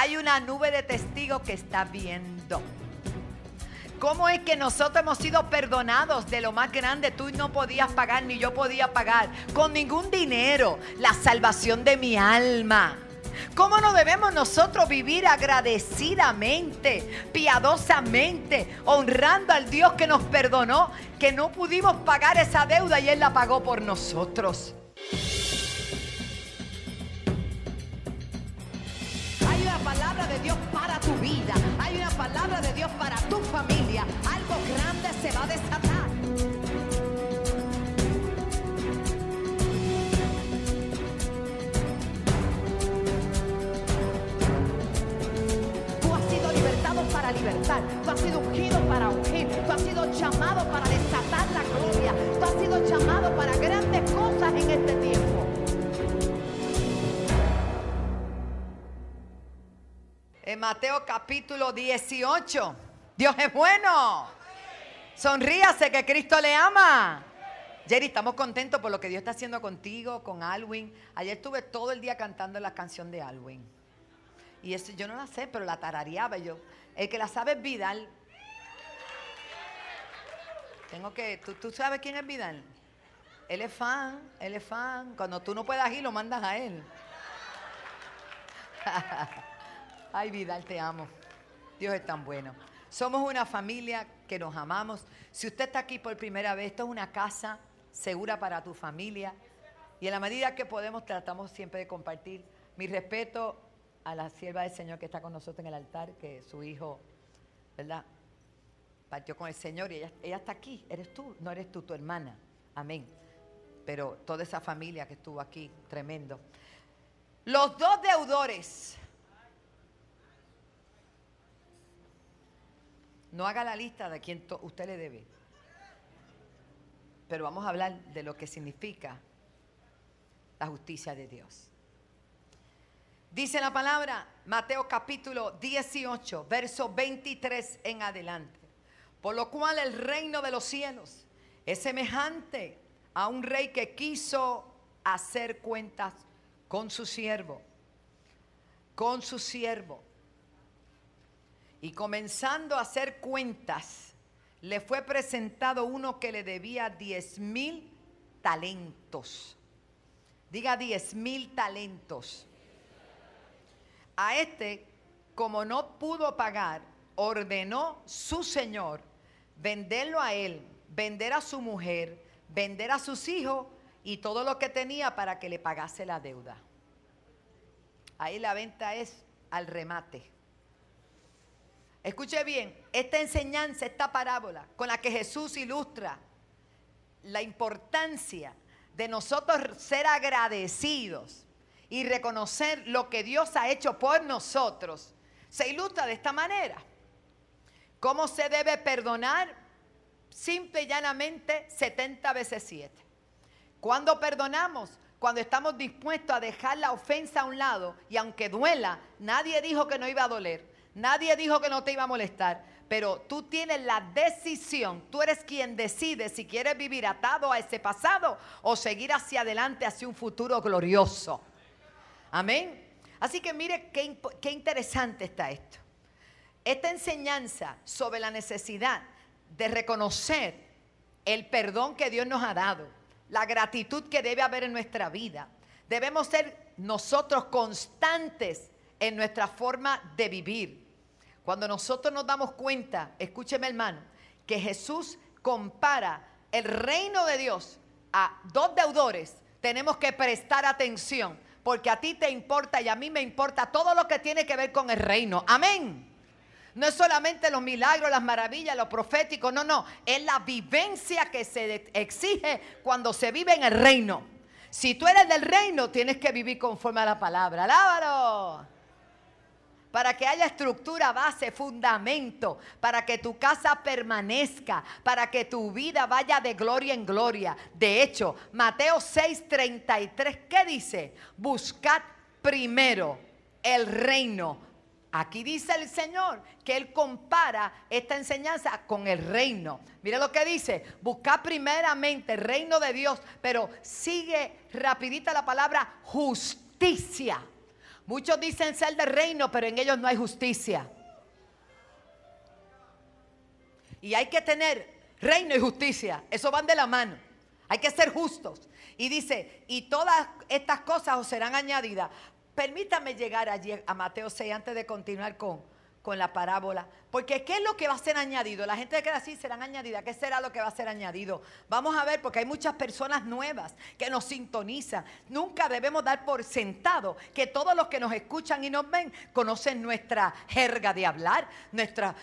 Hay una nube de testigos que está viendo. ¿Cómo es que nosotros hemos sido perdonados de lo más grande? Tú no podías pagar ni yo podía pagar con ningún dinero la salvación de mi alma. ¿Cómo no debemos nosotros vivir agradecidamente, piadosamente, honrando al Dios que nos perdonó, que no pudimos pagar esa deuda y Él la pagó por nosotros? Vida, hay una palabra de Dios para tu familia. Algo grande se va a desatar. Tú has sido libertado para libertar, tú has sido ungido para ungir, tú has sido llamado para desatar la gloria, tú has sido llamado para grandes cosas en este tiempo. En Mateo capítulo 18, Dios es bueno. Sonríase que Cristo le ama. Jerry, estamos contentos por lo que Dios está haciendo contigo, con Alwin. Ayer estuve todo el día cantando la canción de Alwin. Y eso yo no la sé, pero la tarareaba yo. El que la sabe es Vidal. Tengo que, ¿tú, tú sabes quién es Vidal? Él es fan, él es fan. Cuando tú no puedas ir, lo mandas a él. Ay, Vidal, te amo. Dios es tan bueno. Somos una familia que nos amamos. Si usted está aquí por primera vez, esto es una casa segura para tu familia. Y en la medida que podemos, tratamos siempre de compartir. Mi respeto a la sierva del Señor que está con nosotros en el altar, que su hijo, ¿verdad? Partió con el Señor y ella, está aquí. Eres tú, no eres tú, tu hermana. Amén. Pero toda esa familia que estuvo aquí, tremendo. Los dos deudores. No haga la lista de quién to- usted le debe. Pero vamos a hablar de lo que significa la justicia de Dios. Dice la palabra, Mateo capítulo 18, verso 23 en adelante. Por lo cual el reino de los cielos es semejante a un rey que quiso hacer cuentas con su siervo. Con su siervo. Y comenzando a hacer cuentas, le fue presentado uno que le debía 10 mil talentos. Diga 10 mil talentos. A este, como no pudo pagar, ordenó su señor venderlo a él, vender a su mujer, vender a sus hijos y todo lo que tenía para que le pagase la deuda. Ahí la venta es al remate. Escuche bien, esta enseñanza, esta parábola con la que Jesús ilustra la importancia de nosotros ser agradecidos y reconocer lo que Dios ha hecho por nosotros, se ilustra de esta manera. ¿Cómo se debe perdonar? Simple y llanamente 70 veces 7. ¿Cuándo perdonamos? Cuando estamos dispuestos a dejar la ofensa a un lado y aunque duela, nadie dijo que no iba a doler, nadie dijo que no te iba a molestar, pero tú tienes la decisión, tú eres quien decide si quieres vivir atado a ese pasado o seguir hacia adelante, hacia un futuro glorioso. Amén. Así que mire qué, interesante está esto. Esta enseñanza sobre la necesidad de reconocer el perdón que Dios nos ha dado, la gratitud que debe haber en nuestra vida. Debemos ser nosotros constantes en nuestra forma de vivir. Cuando nosotros nos damos cuenta, escúcheme hermano, que Jesús compara el reino de Dios a dos deudores, tenemos que prestar atención, porque a ti te importa y a mí me importa todo lo que tiene que ver con el reino. Amén. No es solamente los milagros, las maravillas, lo profético, no, no. Es la vivencia que se exige cuando se vive en el reino. Si tú eres del reino, tienes que vivir conforme a la palabra. Alábalo. Para que haya estructura, base, fundamento, para que tu casa permanezca, para que tu vida vaya de gloria en gloria. De hecho, Mateo 6:33, ¿qué dice? Buscad primero el reino. Aquí dice el Señor que Él compara esta enseñanza con el reino. Mira lo que dice, buscad primeramente el reino de Dios, pero sigue rapidita la palabra justicia Muchos dicen ser del reino, pero en ellos no hay justicia. Y hay que tener reino y justicia. Eso van de la mano. Hay que ser justos. Y dice, y todas estas cosas os serán añadidas. Permítame llegar allí a Mateo 6 antes de continuar con, con la parábola. Porque ¿qué es lo que va a ser añadido? La gente queda así, serán añadidas. ¿Qué será lo que va a ser añadido? Vamos a ver, porque hay muchas personas nuevas que nos sintonizan. Nunca debemos dar por sentado que todos los que nos escuchan y nos ven conocen nuestra jerga de hablar, nuestra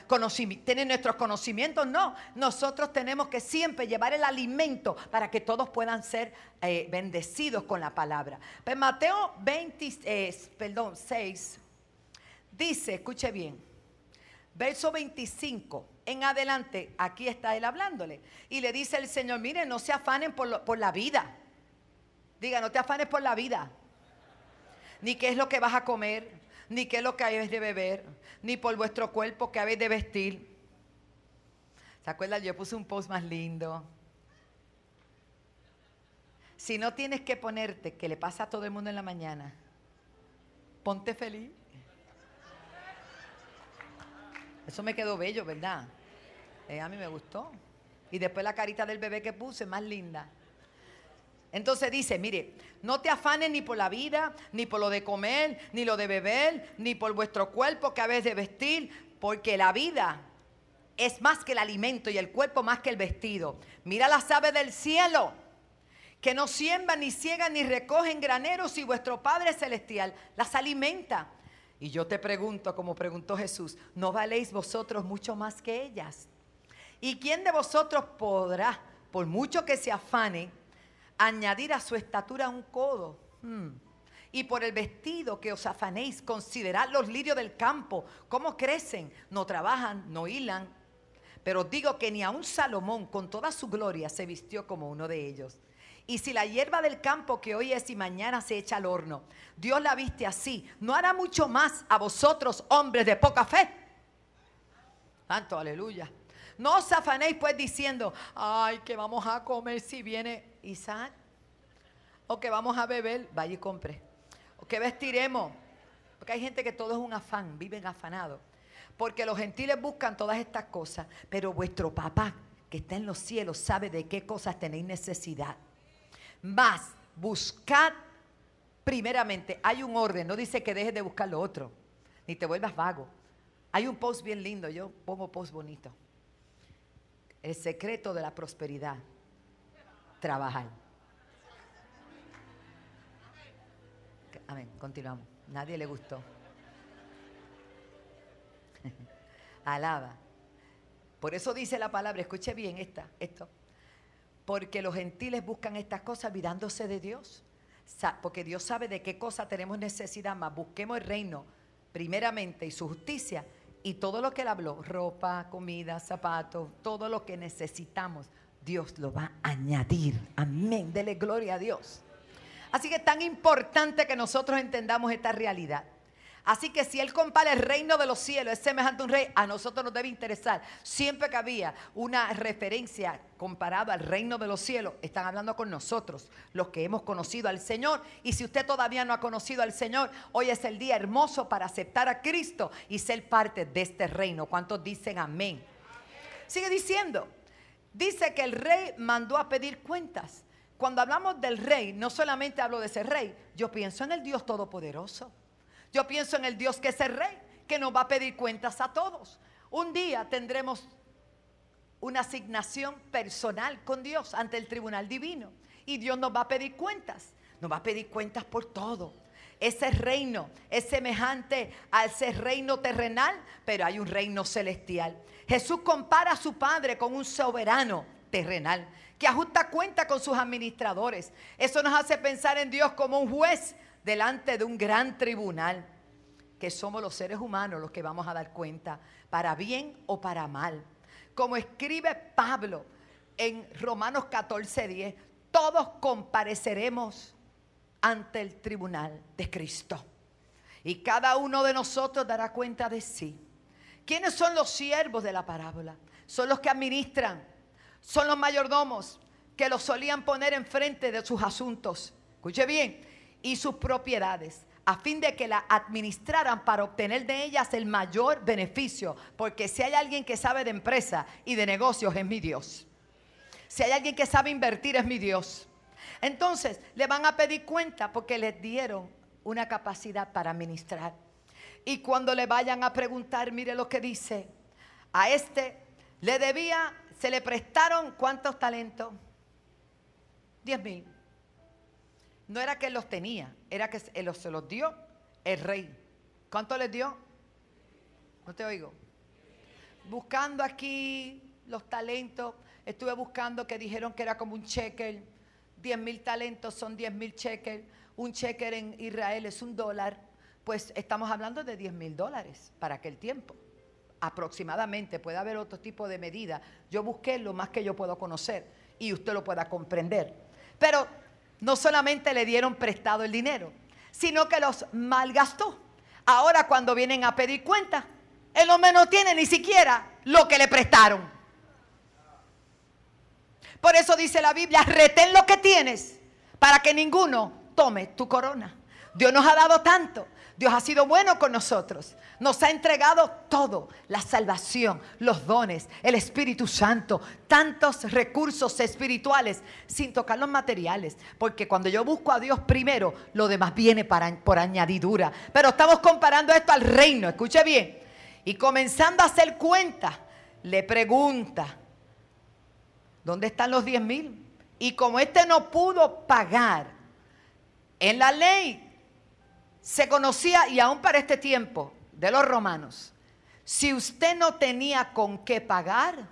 tienen nuestros conocimientos. No, nosotros tenemos que siempre llevar el alimento para que todos puedan ser eh, bendecidos con la palabra. Pues Mateo 20, eh, perdón, 6 dice, escuche bien verso 25 en adelante, aquí está él hablándole. Y le dice el Señor, miren, no se afanen por, por la vida. Diga, no te afanes por la vida. Ni qué es lo que vas a comer, ni qué es lo que habéis de beber, ni por vuestro cuerpo que habéis de vestir. ¿Se acuerdan? Yo puse un post más lindo. Si no tienes que ponerte, que le pasa a todo el mundo en la mañana, ponte feliz. Eso me quedó bello, ¿verdad? Eh, a mí me gustó. Y después la carita del bebé que puse, más linda. Entonces dice, mire, no te afanes ni por la vida, ni por lo de comer, ni lo de beber, ni por vuestro cuerpo que habéis de vestir, porque la vida es más que el alimento y el cuerpo más que el vestido. Mira las aves del cielo, que no siembran, ni ciegan, ni recogen graneros, y vuestro Padre Celestial las alimenta. Y yo te pregunto, como preguntó Jesús, ¿no valéis vosotros mucho más que ellas? ¿Y quién de vosotros podrá, por mucho que se afane, añadir a su estatura un codo? Hmm. Y por el vestido que os afanéis, considerad los lirios del campo, cómo crecen, no trabajan, no hilan. Pero digo que ni aun Salomón, con toda su gloria, se vistió como uno de ellos. Y si la hierba del campo que hoy es y mañana se echa al horno, Dios la viste así, ¿no hará mucho más a vosotros, hombres de poca fe? Tanto, aleluya. No os afanéis pues diciendo, ay, que vamos a comer si viene Isaac. O que vamos a beber, vaya y compre. O que vestiremos. Porque hay gente que todo es un afán, viven afanados. Porque los gentiles buscan todas estas cosas, pero vuestro papá que está en los cielos sabe de qué cosas tenéis necesidad. Más, buscad primeramente. Hay un orden, no dice que dejes de buscar lo otro, ni te vuelvas vago. Hay un post bien lindo, yo pongo post bonito. El secreto de la prosperidad, trabajar. Amén, continuamos. Nadie le gustó. Alaba. Por eso dice la palabra, escuche bien esta, esto. Porque los gentiles buscan estas cosas olvidándose de Dios. Porque Dios sabe de qué cosa tenemos necesidad, más busquemos el reino primeramente y su justicia y todo lo que él habló, ropa, comida, zapatos, todo lo que necesitamos, Dios lo va a añadir. Amén. Dele gloria a Dios. Así que es tan importante que nosotros entendamos esta realidad. Así que si Él compara el reino de los cielos, es semejante a un rey, a nosotros nos debe interesar. Siempre que había una referencia comparada al reino de los cielos, están hablando con nosotros, los que hemos conocido al Señor. Y si usted todavía no ha conocido al Señor, hoy es el día hermoso para aceptar a Cristo y ser parte de este reino. ¿Cuántos dicen amén? Sigue diciendo, dice que el rey mandó a pedir cuentas. Cuando hablamos del rey, no solamente hablo de ese rey, yo pienso en el Dios Todopoderoso. Yo pienso en el Dios que es el rey, que nos va a pedir cuentas a todos. Un día tendremos una asignación personal con Dios ante el tribunal divino. Y Dios nos va a pedir cuentas. Nos va a pedir cuentas por todo. Ese reino es semejante a ese reino terrenal, pero hay un reino celestial. Jesús compara a su Padre con un soberano terrenal que ajusta cuenta con sus administradores. Eso nos hace pensar en Dios como un juez delante de un gran tribunal, que somos los seres humanos los que vamos a dar cuenta, para bien o para mal. Como escribe Pablo en Romanos 14, 10, todos compareceremos ante el tribunal de Cristo. Y cada uno de nosotros dará cuenta de sí. ¿Quiénes son los siervos de la parábola? Son los que administran, son los mayordomos que los solían poner enfrente de sus asuntos. Escuche bien, y sus propiedades. a fin de que la administraran para obtener de ellas el mayor beneficio. Porque si hay alguien que sabe de empresa y de negocios, es mi Dios. Si hay alguien que sabe invertir, es mi Dios. Entonces, le van a pedir cuenta porque les dieron una capacidad para administrar. Y cuando le vayan a preguntar, mire lo que dice, a este le debía, se le prestaron cuántos talentos? Diez mil. No era que los tenía, era que se los dio el rey. ¿Cuánto les dio? No te oigo. Buscando aquí los talentos, estuve buscando que dijeron que era como un cheque. Diez mil talentos son diez mil cheques. Un cheque en Israel es un dólar. Pues estamos hablando de diez mil dólares para aquel tiempo. Aproximadamente, puede haber otro tipo de medida. Yo busqué lo más que yo puedo conocer y usted lo pueda comprender. Pero no solamente le dieron prestado el dinero, sino que los malgastó. Ahora cuando vienen a pedir cuenta, el hombre no tiene ni siquiera lo que le prestaron. Por eso dice la Biblia, retén lo que tienes para que ninguno tome tu corona. Dios nos ha dado tanto Dios ha sido bueno con nosotros. Nos ha entregado todo, la salvación, los dones, el Espíritu Santo, tantos recursos espirituales, sin tocar los materiales. Porque cuando yo busco a Dios primero, lo demás viene por añadidura. Pero estamos comparando esto al reino, escuche bien. Y comenzando a hacer cuenta, le pregunta, ¿dónde están los 10 mil? Y como este no pudo pagar, en la ley se conocía, y aún para este tiempo, de los romanos, si usted no tenía con qué pagar,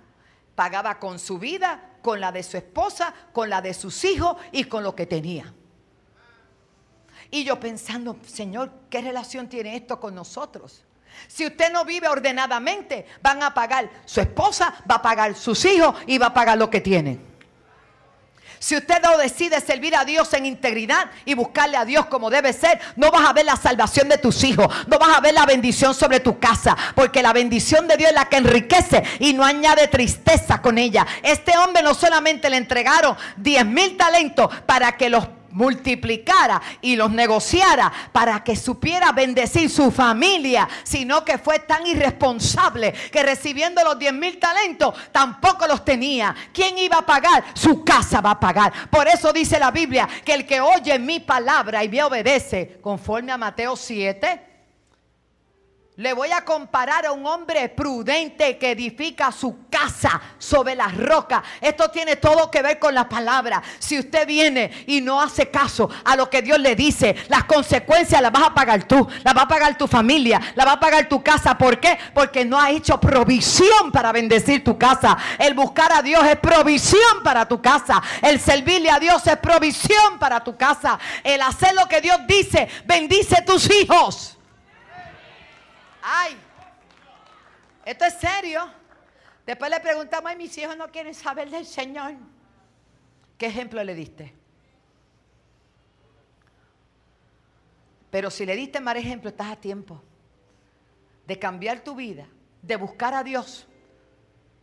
pagaba con su vida, con la de su esposa, con la de sus hijos y con lo que tenía. Y yo pensando, Señor, ¿qué relación tiene esto con nosotros? Si usted no vive ordenadamente, van a pagar su esposa, va a pagar sus hijos y va a pagar lo que tiene. Si usted no decide servir a Dios en integridad y buscarle a Dios como debe ser, no vas a ver la salvación de tus hijos, no vas a ver la bendición sobre tu casa, porque la bendición de Dios es la que enriquece y no añade tristeza con ella. Este hombre no solamente le entregaron 10 mil talentos para que los multiplicara y los negociara para que supiera bendecir su familia, sino que fue tan irresponsable que recibiendo los 10 mil talentos tampoco los tenía. ¿Quién iba a pagar? Su casa va a pagar. Por eso dice la Biblia que el que oye mi palabra y me obedece, conforme a Mateo 7, le voy a comparar a un hombre prudente que edifica su casa sobre las rocas. Esto tiene todo que ver con la palabra. Si usted viene y no hace caso a lo que Dios le dice, las consecuencias las vas a pagar tú, las va a pagar tu familia, las va a pagar tu casa. ¿Por qué? Porque no ha hecho provisión para bendecir tu casa. El buscar a Dios es provisión para tu casa. El servirle a Dios es provisión para tu casa. El hacer lo que Dios dice, bendice tus hijos. Ay, esto es serio. Después le preguntamos, ay, mis hijos no quieren saber del Señor. ¿Qué ejemplo le diste? Pero si le diste mal ejemplo, estás a tiempo de cambiar tu vida, de buscar a Dios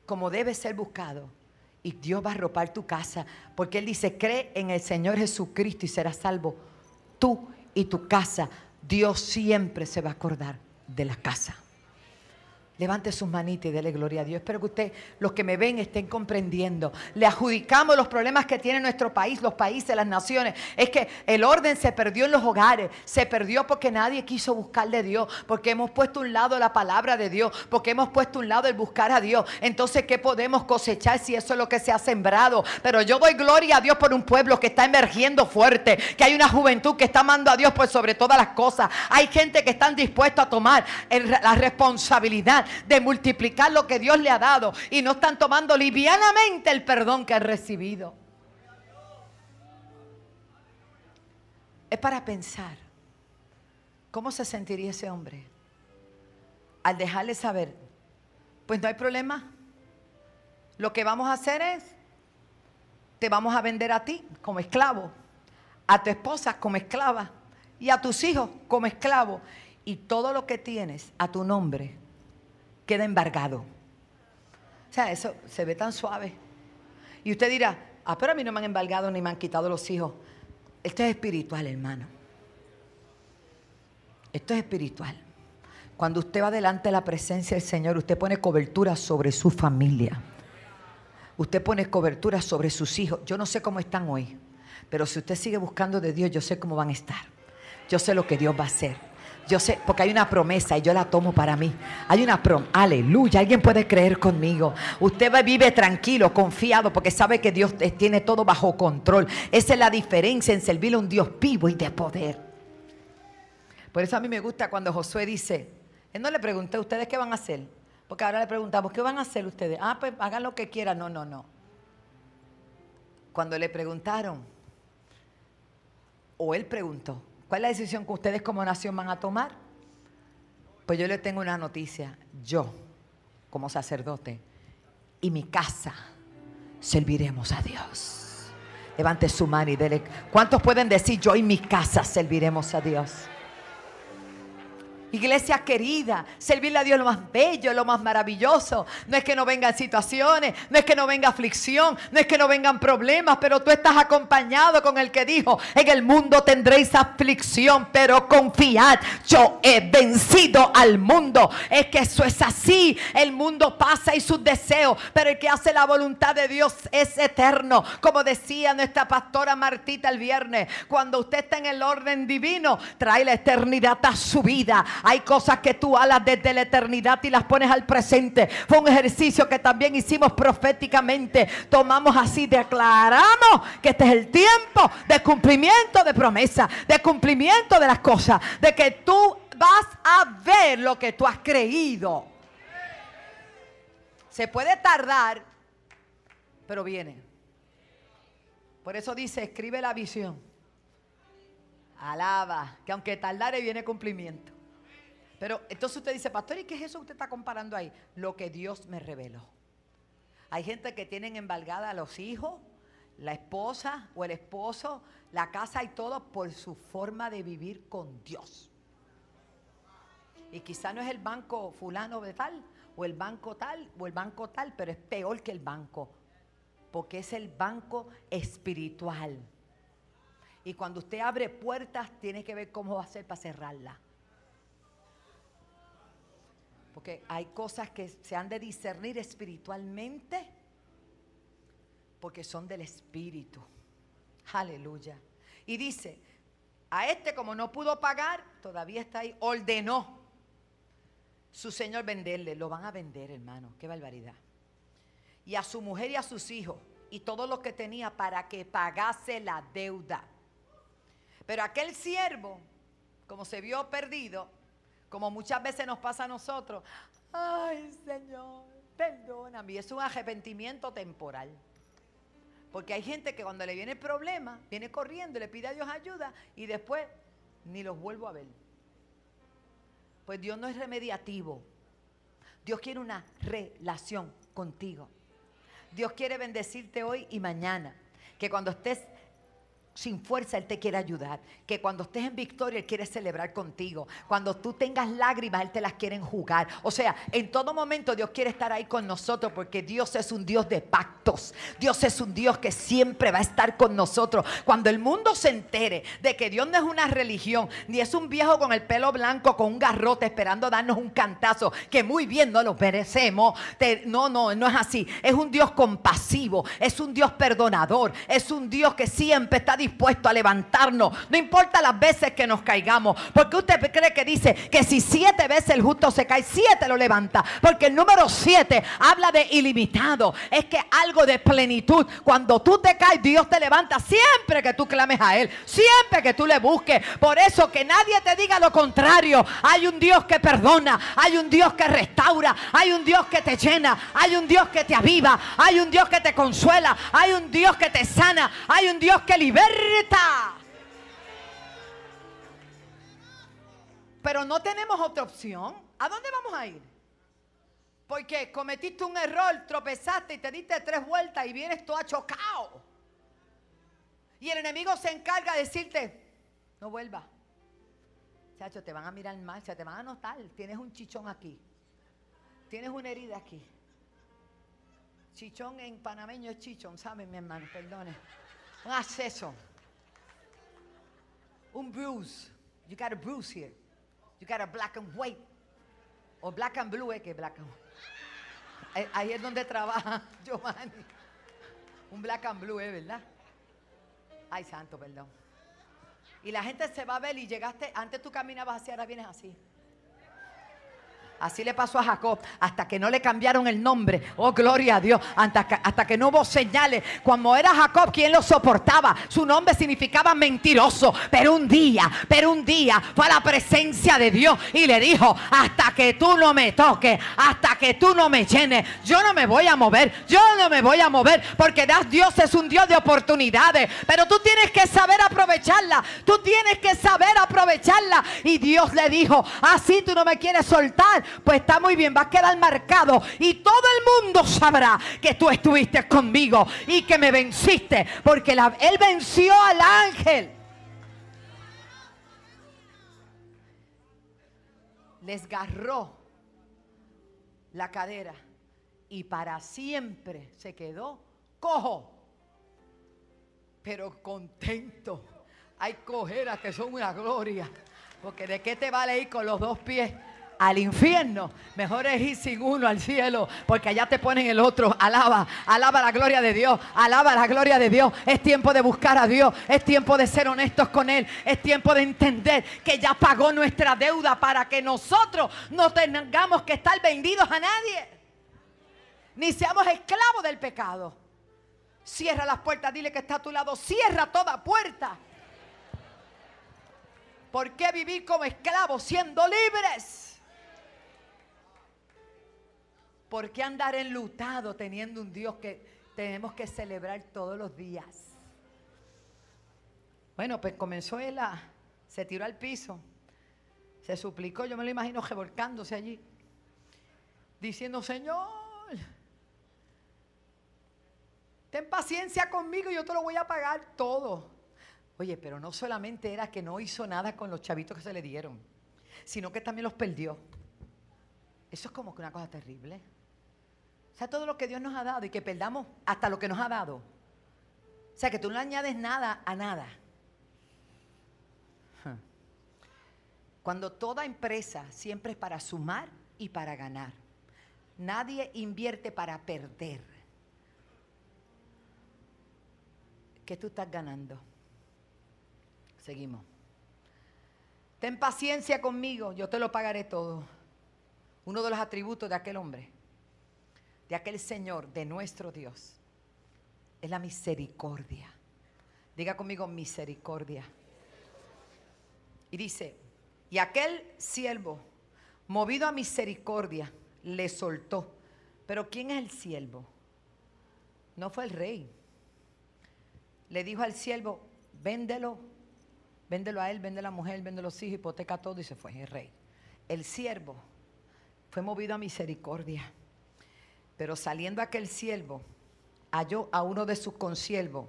como debe ser buscado. Y Dios va a arropar tu casa, porque Él dice, cree en el Señor Jesucristo y serás salvo tú y tu casa. Dios siempre se va a acordar de la casa. Levante sus manitas y dele gloria a Dios. Espero que usted, los que me ven, estén comprendiendo. Le adjudicamos los problemas que tiene nuestro país, los países, las naciones. Es que el orden se perdió en los hogares. Se perdió porque nadie quiso buscarle a Dios. Porque hemos puesto un lado la palabra de Dios. Porque hemos puesto un lado el buscar a Dios. Entonces, ¿qué podemos cosechar si eso es lo que se ha sembrado? Pero yo doy gloria a Dios por un pueblo que está emergiendo fuerte. Que hay una juventud que está amando a Dios por sobre todas las cosas. Hay gente que está dispuesta a tomar la responsabilidad de multiplicar lo que Dios le ha dado y no están tomando livianamente el perdón que han recibido. Es para pensar cómo se sentiría ese hombre al dejarle saber, pues no hay problema. Lo que vamos a hacer es, te vamos a vender a ti como esclavo, a tu esposa como esclava y a tus hijos como esclavo. Y todo lo que tienes a tu nombre queda embargado. O sea, eso se ve tan suave. Y usted dirá, ah, pero a mí no me han embargado ni me han quitado los hijos. Esto es espiritual, hermano. Esto es espiritual. Cuando usted va delante de la presencia del Señor, usted pone cobertura sobre su familia. Usted pone cobertura sobre sus hijos. Yo no sé cómo están hoy, pero si usted sigue buscando de Dios, yo sé cómo van a estar. Yo sé lo que Dios va a hacer. Yo sé, porque hay una promesa y yo la tomo para mí. Hay una promesa. Aleluya. Alguien puede creer conmigo. Usted vive tranquilo, confiado, porque sabe que Dios tiene todo bajo control. Esa es la diferencia en servirle a un Dios vivo y de poder. Por eso a mí me gusta cuando Josué dice, él no le pregunté, ¿ustedes qué van a hacer? Porque ahora le preguntamos, ¿qué van a hacer ustedes? Ah, pues hagan lo que quieran. No, no, no. Cuando le preguntaron, o él preguntó, ¿cuál es la decisión que ustedes como nación van a tomar? Pues yo le tengo una noticia. Yo, como sacerdote, y mi casa, serviremos a Dios. Levante su mano y dele. ¿Cuántos pueden decir, yo y mi casa serviremos a Dios? Iglesia querida, servirle a Dios lo más bello, lo más maravilloso. No es que no vengan situaciones, no es que no venga aflicción, no es que no vengan problemas, pero tú estás acompañado con el que dijo, en el mundo tendréis aflicción, pero confiad, yo he vencido al mundo. Es que eso es así, el mundo pasa y sus deseos, pero el que hace la voluntad de Dios es eterno. Como decía nuestra pastora Martita el viernes, cuando usted está en el orden divino, trae la eternidad a su vida hay cosas que tú alas desde la eternidad y las pones al presente. Fue un ejercicio que también hicimos proféticamente. Tomamos así, declaramos que este es el tiempo de cumplimiento de promesa, de cumplimiento de las cosas, de que tú vas a ver lo que tú has creído. Se puede tardar, pero viene. Por eso dice, escribe la visión. Alaba, que aunque tardare viene cumplimiento. Pero entonces usted dice, pastor, ¿y qué es eso que usted está comparando ahí? Lo que Dios me reveló. Hay gente que tienen embargada a los hijos, la esposa o el esposo, la casa y todo por su forma de vivir con Dios. Y quizá no es el banco fulano de tal, o el banco tal, o el banco tal, pero es peor que el banco, porque es el banco espiritual. Y cuando usted abre puertas, tiene que ver cómo va a hacer para cerrarla. Porque hay cosas que se han de discernir espiritualmente porque son del Espíritu. Aleluya. Y dice, a este como no pudo pagar, todavía está ahí, ordenó su Señor venderle. Lo van a vender, hermano. Qué barbaridad. Y a su mujer y a sus hijos y todo lo que tenía para que pagase la deuda. Pero aquel siervo, como se vio perdido, como muchas veces nos pasa a nosotros, ay Señor, perdóname. Y es un arrepentimiento temporal. Porque hay gente que cuando le viene el problema, viene corriendo, le pide a Dios ayuda y después ni los vuelvo a ver. Pues Dios no es remediativo. Dios quiere una relación contigo. Dios quiere bendecirte hoy y mañana. Que cuando estés sin fuerza, Él te quiere ayudar. Que cuando estés en victoria, Él quiere celebrar contigo. Cuando tú tengas lágrimas, Él te las quiere enjugar. O sea, en todo momento Dios quiere estar ahí con nosotros porque Dios es un Dios de pactos. Dios es un Dios que siempre va a estar con nosotros. Cuando el mundo se entere de que Dios no es una religión, ni es un viejo con el pelo blanco, con un garrote esperando darnos un cantazo, que muy bien no lo merecemos. no, no, no es así. Es un Dios compasivo, es un Dios perdonador, es un Dios que siempre está a levantarnos. No importa las veces que nos caigamos. Porque usted cree que dice que si siete veces el justo se cae, siete lo levanta. Porque el número siete habla de ilimitado. Es que algo de plenitud. Cuando tú te caes, Dios te levanta siempre que tú clames a Él. Siempre que tú le busques. Por eso que nadie te diga lo contrario. Hay un Dios que perdona. Hay un Dios que restaura. Hay un Dios que te llena. Hay un Dios que te aviva. Hay un Dios que te consuela. Hay un Dios que te sana. Hay un Dios que libera pero no tenemos otra opción. ¿A dónde vamos a ir? Porque cometiste un error, tropezaste y te diste tres vueltas y vienes todo chocado. Y el enemigo se encarga de decirte, no vuelva. Chacho, te van a mirar mal, te van a notar. Tienes un chichón aquí. Tienes una herida aquí. Chichón en panameño es chichón, ¿saben, mi hermano? Perdone un acceso, un bruise. You got a bruise here. You got a black and white. O black and blue, ¿eh? Que black and eh, Ahí es donde trabaja Giovanni. Un black and blue, ¿eh? ¿Verdad? Ay, santo, perdón. Y la gente se va a ver y llegaste, antes tú caminabas así, ahora vienes así. Así le pasó a Jacob, hasta que no le cambiaron el nombre. Oh, gloria a Dios. Hasta que, no hubo señales. Cuando era Jacob, ¿quién lo soportaba? Su nombre significaba mentiroso. Pero un día, pero un día fue a la presencia de Dios y le dijo, hasta que tú no me toques, hasta que tú no me llenes, yo no me voy a mover. Yo no me voy a mover porque Dios es un Dios de oportunidades. Pero tú tienes que saber aprovecharla. Tú tienes que saber aprovecharla. Y Dios le dijo, así tú no me quieres soltar pues está muy bien, va a quedar marcado y todo el mundo sabrá que tú estuviste conmigo y que me venciste, porque él venció al ángel. Les garró la cadera y para siempre se quedó cojo, pero contento. Hay cojeras que son una gloria, porque de qué te vale ir con los dos pies al infierno. Mejor es ir sin uno al cielo, porque allá te ponen el otro. Alaba, alaba la gloria de Dios, alaba la gloria de Dios. Es tiempo de buscar a Dios, es tiempo de ser honestos con Él, es tiempo de entender que ya pagó nuestra deuda para que nosotros no tengamos que estar vendidos a nadie, ni seamos esclavos del pecado. Cierra las puertas, dile que está a tu lado, cierra toda puerta. ¿Por qué vivir como esclavos siendo libres? ¿Por qué andar enlutado teniendo un Dios que tenemos que celebrar todos los días? Bueno, pues comenzó él a, se tiró al piso, se suplicó, yo me lo imagino revolcándose allí, diciendo, Señor, ten paciencia conmigo yo te lo voy a pagar todo. Oye, pero no solamente era que no hizo nada con los chavitos que se le dieron, sino que también los perdió. Eso es como que una cosa terrible. Sea, todo lo que Dios nos ha dado y que perdamos hasta lo que nos ha dado. O sea, que tú no añades nada a nada. Cuando toda empresa siempre es para sumar y para ganar. Nadie invierte para perder. ¿Qué tú estás ganando? Seguimos. Ten paciencia conmigo, yo te lo pagaré todo. Uno de los atributos de aquel hombre de aquel Señor, de nuestro Dios, es la misericordia. Diga conmigo misericordia. Y dice, y aquel siervo, movido a misericordia, le soltó. Pero ¿quién es el siervo? No fue el rey. Le dijo al siervo, véndelo, véndelo a él, vende a la mujer, vende a los hijos, hipoteca todo y se fue el rey. El siervo fue movido a misericordia. Pero saliendo aquel siervo, halló a uno de sus consiervos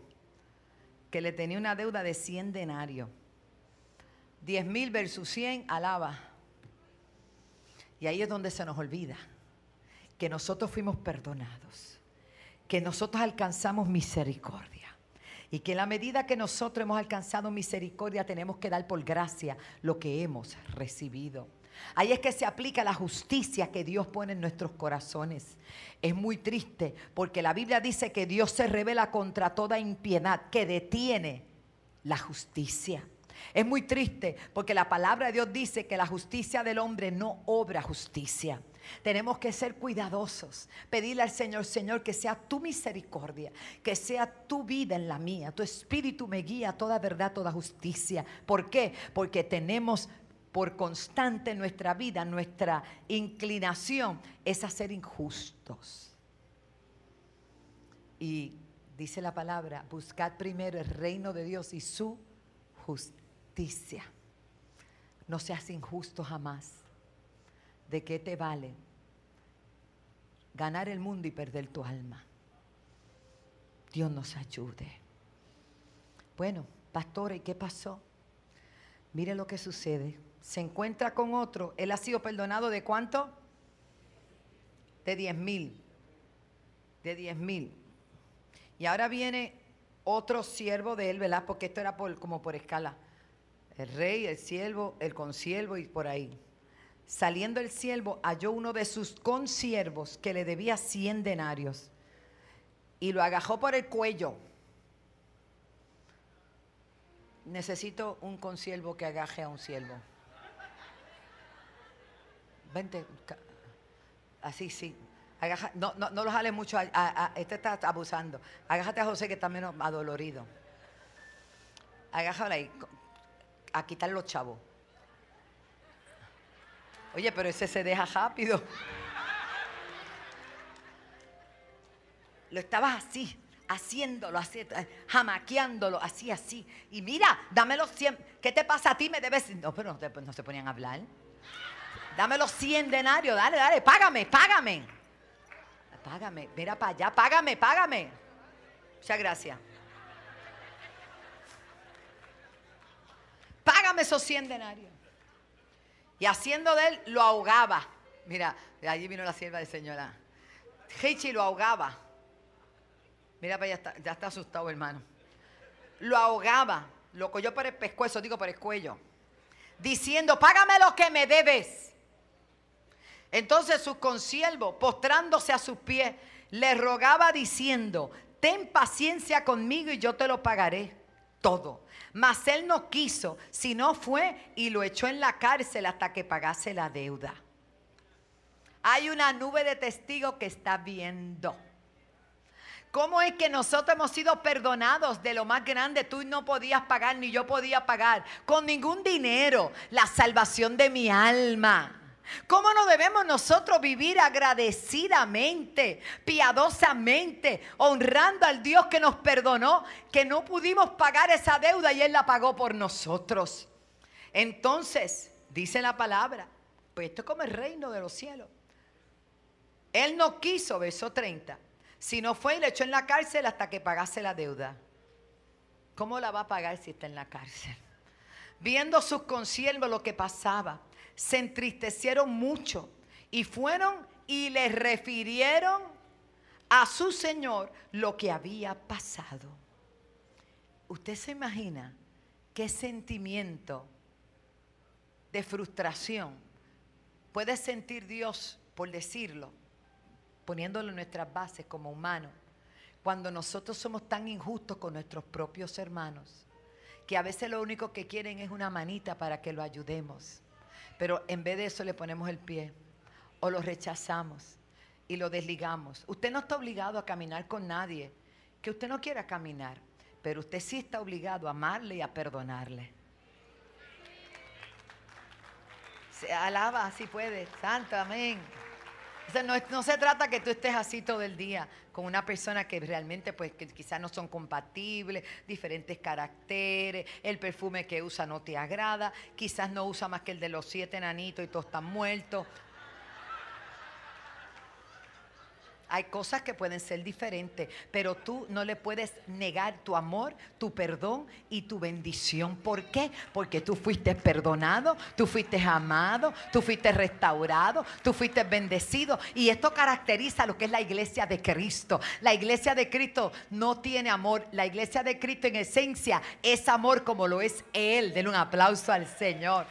que le tenía una deuda de 100 denarios. 10 mil versus 100, alaba. Y ahí es donde se nos olvida que nosotros fuimos perdonados, que nosotros alcanzamos misericordia. Y que en la medida que nosotros hemos alcanzado misericordia, tenemos que dar por gracia lo que hemos recibido. Ahí es que se aplica la justicia que Dios pone en nuestros corazones. Es muy triste porque la Biblia dice que Dios se revela contra toda impiedad, que detiene la justicia. Es muy triste porque la palabra de Dios dice que la justicia del hombre no obra justicia. Tenemos que ser cuidadosos, pedirle al Señor, Señor, que sea tu misericordia, que sea tu vida en la mía, tu espíritu me guía a toda verdad, toda justicia. ¿Por qué? Porque tenemos por constante en nuestra vida, nuestra inclinación es a ser injustos. Y dice la palabra, buscad primero el reino de Dios y su justicia. No seas injusto jamás. ¿De qué te vale ganar el mundo y perder tu alma? Dios nos ayude. Bueno, pastor, ¿y qué pasó? Mire lo que sucede se encuentra con otro, él ha sido perdonado de cuánto? De 10 mil. De 10 mil. Y ahora viene otro siervo de él, ¿verdad? Porque esto era por, como por escala. El rey, el siervo, el consiervo y por ahí. Saliendo el siervo, halló uno de sus consiervos que le debía 100 denarios y lo agajó por el cuello. Necesito un consiervo que agaje a un siervo. Vente, así, sí. no, no, no lo jale mucho, este está abusando. Agájate a José que está menos adolorido. Agájale a quitar los chavos. Oye, pero ese se deja rápido. Lo estabas así, haciéndolo, así, jamaqueándolo, así, así. Y mira, dame los 100. ¿Qué te pasa a ti? Me debes. No, pero no, no se ponían a hablar. Dame los 100 denarios, dale, dale, págame, págame. Págame, mira para allá, págame, págame. Muchas gracias. Págame esos 100 denarios. Y haciendo de él, lo ahogaba. Mira, allí vino la sierva de señora. Heichi lo ahogaba. Mira, ya está, ya está asustado, hermano. Lo ahogaba, lo cogió por el pescuezo, digo por el cuello, diciendo, págame lo que me debes. Entonces su consiervo, postrándose a sus pies, le rogaba diciendo, ten paciencia conmigo y yo te lo pagaré todo. Mas él no quiso, sino fue y lo echó en la cárcel hasta que pagase la deuda. Hay una nube de testigos que está viendo. ¿Cómo es que nosotros hemos sido perdonados de lo más grande? Tú no podías pagar, ni yo podía pagar, con ningún dinero, la salvación de mi alma. ¿Cómo no debemos nosotros vivir agradecidamente, piadosamente, honrando al Dios que nos perdonó, que no pudimos pagar esa deuda y Él la pagó por nosotros? Entonces, dice la palabra, pues esto es como el reino de los cielos. Él no quiso, verso 30, sino fue y le echó en la cárcel hasta que pagase la deuda. ¿Cómo la va a pagar si está en la cárcel? Viendo sus consiervos lo que pasaba se entristecieron mucho y fueron y le refirieron a su Señor lo que había pasado. ¿Usted se imagina qué sentimiento de frustración puede sentir Dios, por decirlo, poniéndolo en nuestras bases como humanos, cuando nosotros somos tan injustos con nuestros propios hermanos, que a veces lo único que quieren es una manita para que lo ayudemos? Pero en vez de eso le ponemos el pie o lo rechazamos y lo desligamos. Usted no está obligado a caminar con nadie que usted no quiera caminar, pero usted sí está obligado a amarle y a perdonarle. Se alaba si puede, santo, amén no, se trata que tú estés así todo el día con una persona que realmente pues que quizás no son compatibles, diferentes caracteres, el perfume que usa no te agrada, quizás no usa más que el de los siete enanitos y todos están muertos. Hay cosas que pueden ser diferentes, pero tú no le puedes negar tu amor, tu perdón y tu bendición. ¿Por qué? Porque tú fuiste perdonado, tú fuiste amado, tú fuiste restaurado, tú fuiste bendecido. Y esto caracteriza lo que es la iglesia de Cristo. La iglesia de Cristo no tiene amor. La iglesia de Cristo en esencia es amor como lo es Él. Denle un aplauso al Señor.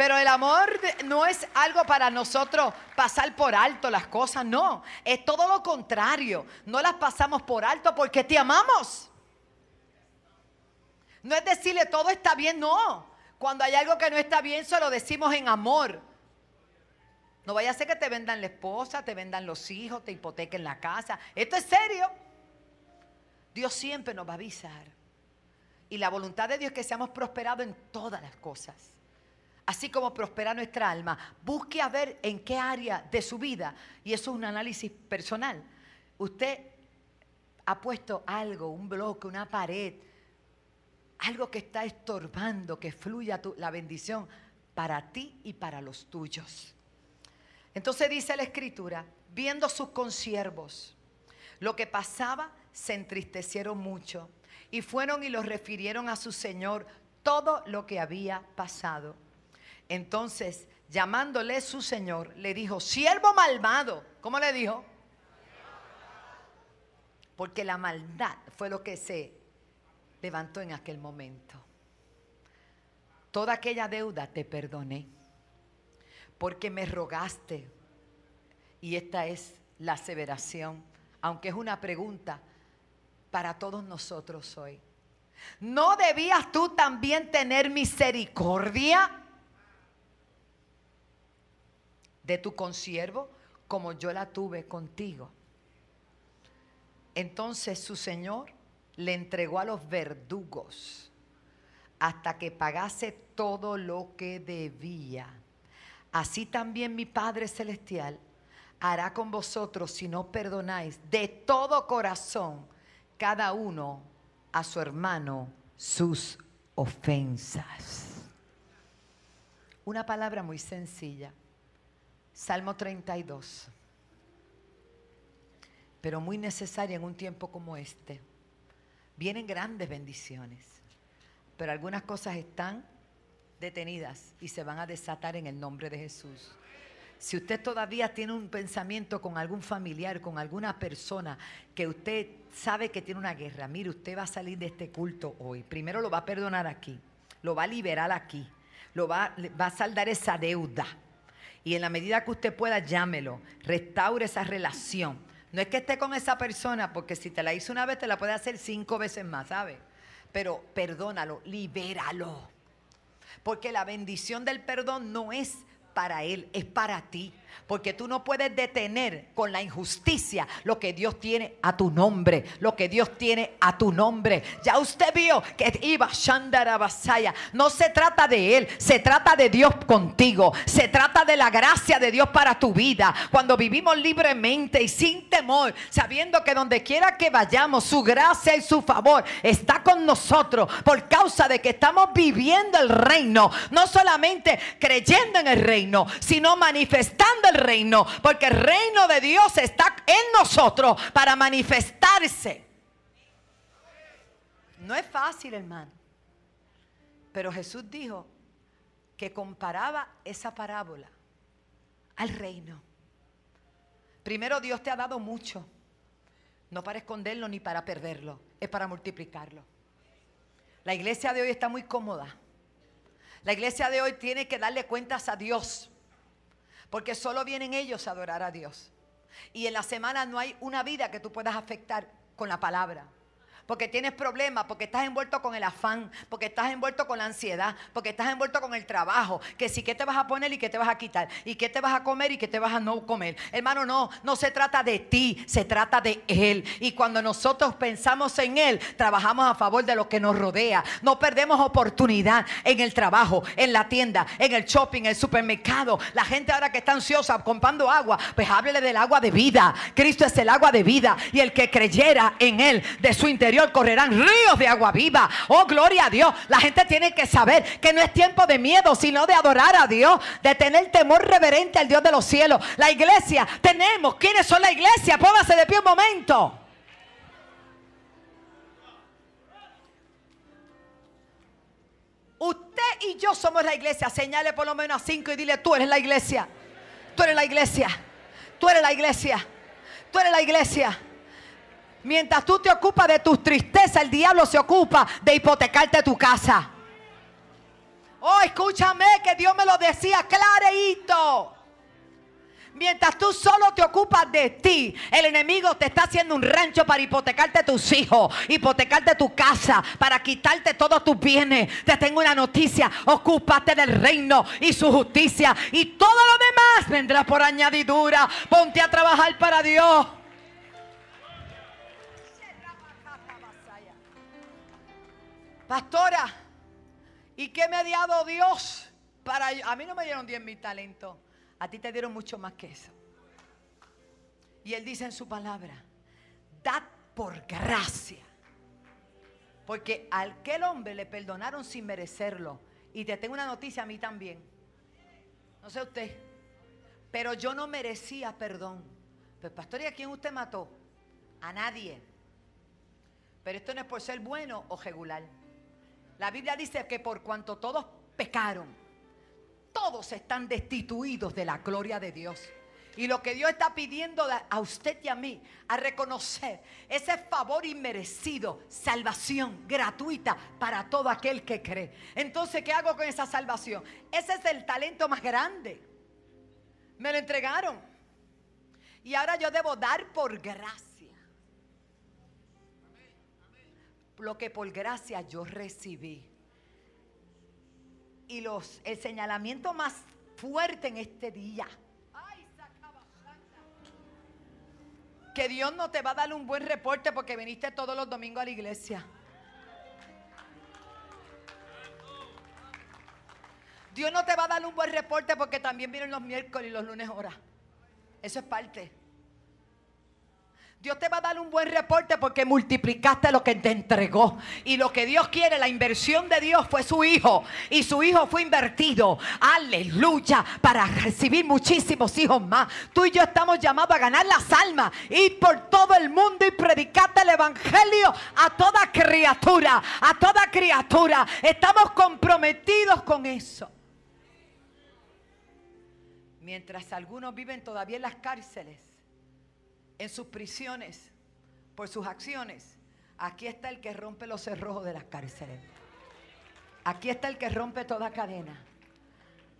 Pero el amor no es algo para nosotros pasar por alto las cosas, no. Es todo lo contrario. No las pasamos por alto porque te amamos. No es decirle todo está bien, no. Cuando hay algo que no está bien, se lo decimos en amor. No vaya a ser que te vendan la esposa, te vendan los hijos, te hipotequen la casa. Esto es serio. Dios siempre nos va a avisar. Y la voluntad de Dios es que seamos prosperados en todas las cosas así como prospera nuestra alma, busque a ver en qué área de su vida, y eso es un análisis personal. Usted ha puesto algo, un bloque, una pared, algo que está estorbando que fluya la bendición para ti y para los tuyos. Entonces dice la escritura, viendo sus consiervos, lo que pasaba, se entristecieron mucho y fueron y los refirieron a su Señor todo lo que había pasado. Entonces, llamándole su señor, le dijo, siervo malvado. ¿Cómo le dijo? Porque la maldad fue lo que se levantó en aquel momento. toda aquella deuda te perdoné, porque me rogaste. Y esta es la aseveración, aunque es una pregunta para todos nosotros hoy. ¿No debías tú también tener misericordia de tu consiervo como yo la tuve contigo? Entonces su Señor le entregó a los verdugos hasta que pagase todo lo que debía. Así también mi Padre Celestial hará con vosotros si no perdonáis de todo corazón cada uno a su hermano sus ofensas. Una palabra muy sencilla. Salmo 32. Pero muy necesaria en un tiempo como este. Vienen grandes bendiciones. Pero algunas cosas están detenidas y se van a desatar en el nombre de Jesús. Si usted todavía tiene un pensamiento con algún familiar, con alguna persona que usted sabe que tiene una guerra, mire, usted va a salir de este culto hoy. Primero lo va a perdonar aquí, lo va a liberar aquí, lo va, va a saldar esa deuda. Y en la medida que usted pueda, llámelo, restaure esa relación. No es que esté con esa persona, porque si te la hizo una vez, te la puede hacer cinco veces más, ¿sabe? Pero perdónalo, libéralo. Porque la bendición del perdón no es para Él, es para ti. Porque tú no puedes detener con la injusticia lo que Dios tiene a tu nombre, lo que Dios tiene a tu nombre. Ya usted vio que iba Basaya. No se trata de Él, se trata de Dios contigo. Se trata de la gracia de Dios para tu vida. Cuando vivimos libremente y sin temor, sabiendo que donde quiera que vayamos, su gracia y su favor está con nosotros por causa de que estamos viviendo el reino. No solamente creyendo en el reino, sino manifestando el reino, porque el reino de Dios está en nosotros para manifestarse. No es fácil, hermano. Pero Jesús dijo que comparaba esa parábola al reino. Primero Dios te ha dado mucho, no para esconderlo ni para perderlo, es para multiplicarlo. La iglesia de hoy está muy cómoda. La iglesia de hoy tiene que darle cuentas a Dios porque solo vienen ellos a adorar a Dios. Y en la semana no hay una vida que tú puedas afectar con la palabra porque tienes problemas, porque estás envuelto con el afán, porque estás envuelto con la ansiedad, porque estás envuelto con el trabajo, que si qué te vas a poner y qué te vas a quitar, y qué te vas a comer y qué te vas a no comer. Hermano, no, no se trata de ti, se trata de Él. Y cuando nosotros pensamos en Él, trabajamos a favor de lo que nos rodea. No perdemos oportunidad en el trabajo, en la tienda, en el shopping, en el supermercado. La gente ahora que está ansiosa comprando agua, pues háblele del agua de vida. Cristo es el agua de vida y el que creyera en Él de su interior correrán ríos de agua viva. Oh, gloria a Dios. La gente tiene que saber que no es tiempo de miedo, sino de adorar a Dios, de tener temor reverente al Dios de los cielos. La iglesia, tenemos. ¿Quiénes son la iglesia? Póngase de pie un momento. Usted y yo somos la iglesia. Señale por lo menos a cinco y dile, tú eres la iglesia. Tú eres la iglesia. Tú eres la iglesia. Tú eres la iglesia. Mientras tú te ocupas de tus tristezas, el diablo se ocupa de hipotecarte tu casa. Oh, escúchame que Dios me lo decía clarito. Mientras tú solo te ocupas de ti, el enemigo te está haciendo un rancho para hipotecarte tus hijos, hipotecarte tu casa, para quitarte todos tus bienes. Te tengo una noticia, ocúpate del reino y su justicia y todo lo demás vendrá por añadidura. Ponte a trabajar para Dios. Pastora, ¿y qué me ha dado Dios para A mí no me dieron 10 mil talentos. A ti te dieron mucho más que eso. Y él dice en su palabra, dad por gracia. Porque a aquel hombre le perdonaron sin merecerlo. Y te tengo una noticia a mí también. No sé usted. Pero yo no merecía perdón. Pues pastor, ¿y a quién usted mató? A nadie. Pero esto no es por ser bueno o regular. La Biblia dice que por cuanto todos pecaron, todos están destituidos de la gloria de Dios. Y lo que Dios está pidiendo a usted y a mí, a reconocer ese favor inmerecido, salvación gratuita para todo aquel que cree. Entonces, ¿qué hago con esa salvación? Ese es el talento más grande. Me lo entregaron. Y ahora yo debo dar por gracia. Lo que por gracia yo recibí. Y los, el señalamiento más fuerte en este día que Dios no te va a dar un buen reporte porque viniste todos los domingos a la iglesia. Dios no te va a dar un buen reporte porque también vienen los miércoles y los lunes horas. Eso es parte. Dios te va a dar un buen reporte porque multiplicaste lo que te entregó. Y lo que Dios quiere, la inversión de Dios fue su hijo. Y su hijo fue invertido. Aleluya. Para recibir muchísimos hijos más. Tú y yo estamos llamados a ganar las almas. Ir por todo el mundo y predicarte el evangelio a toda criatura. A toda criatura. Estamos comprometidos con eso. Mientras algunos viven todavía en las cárceles en sus prisiones por sus acciones, aquí está el que rompe los cerrojos de las cárceles. Aquí está el que rompe toda cadena.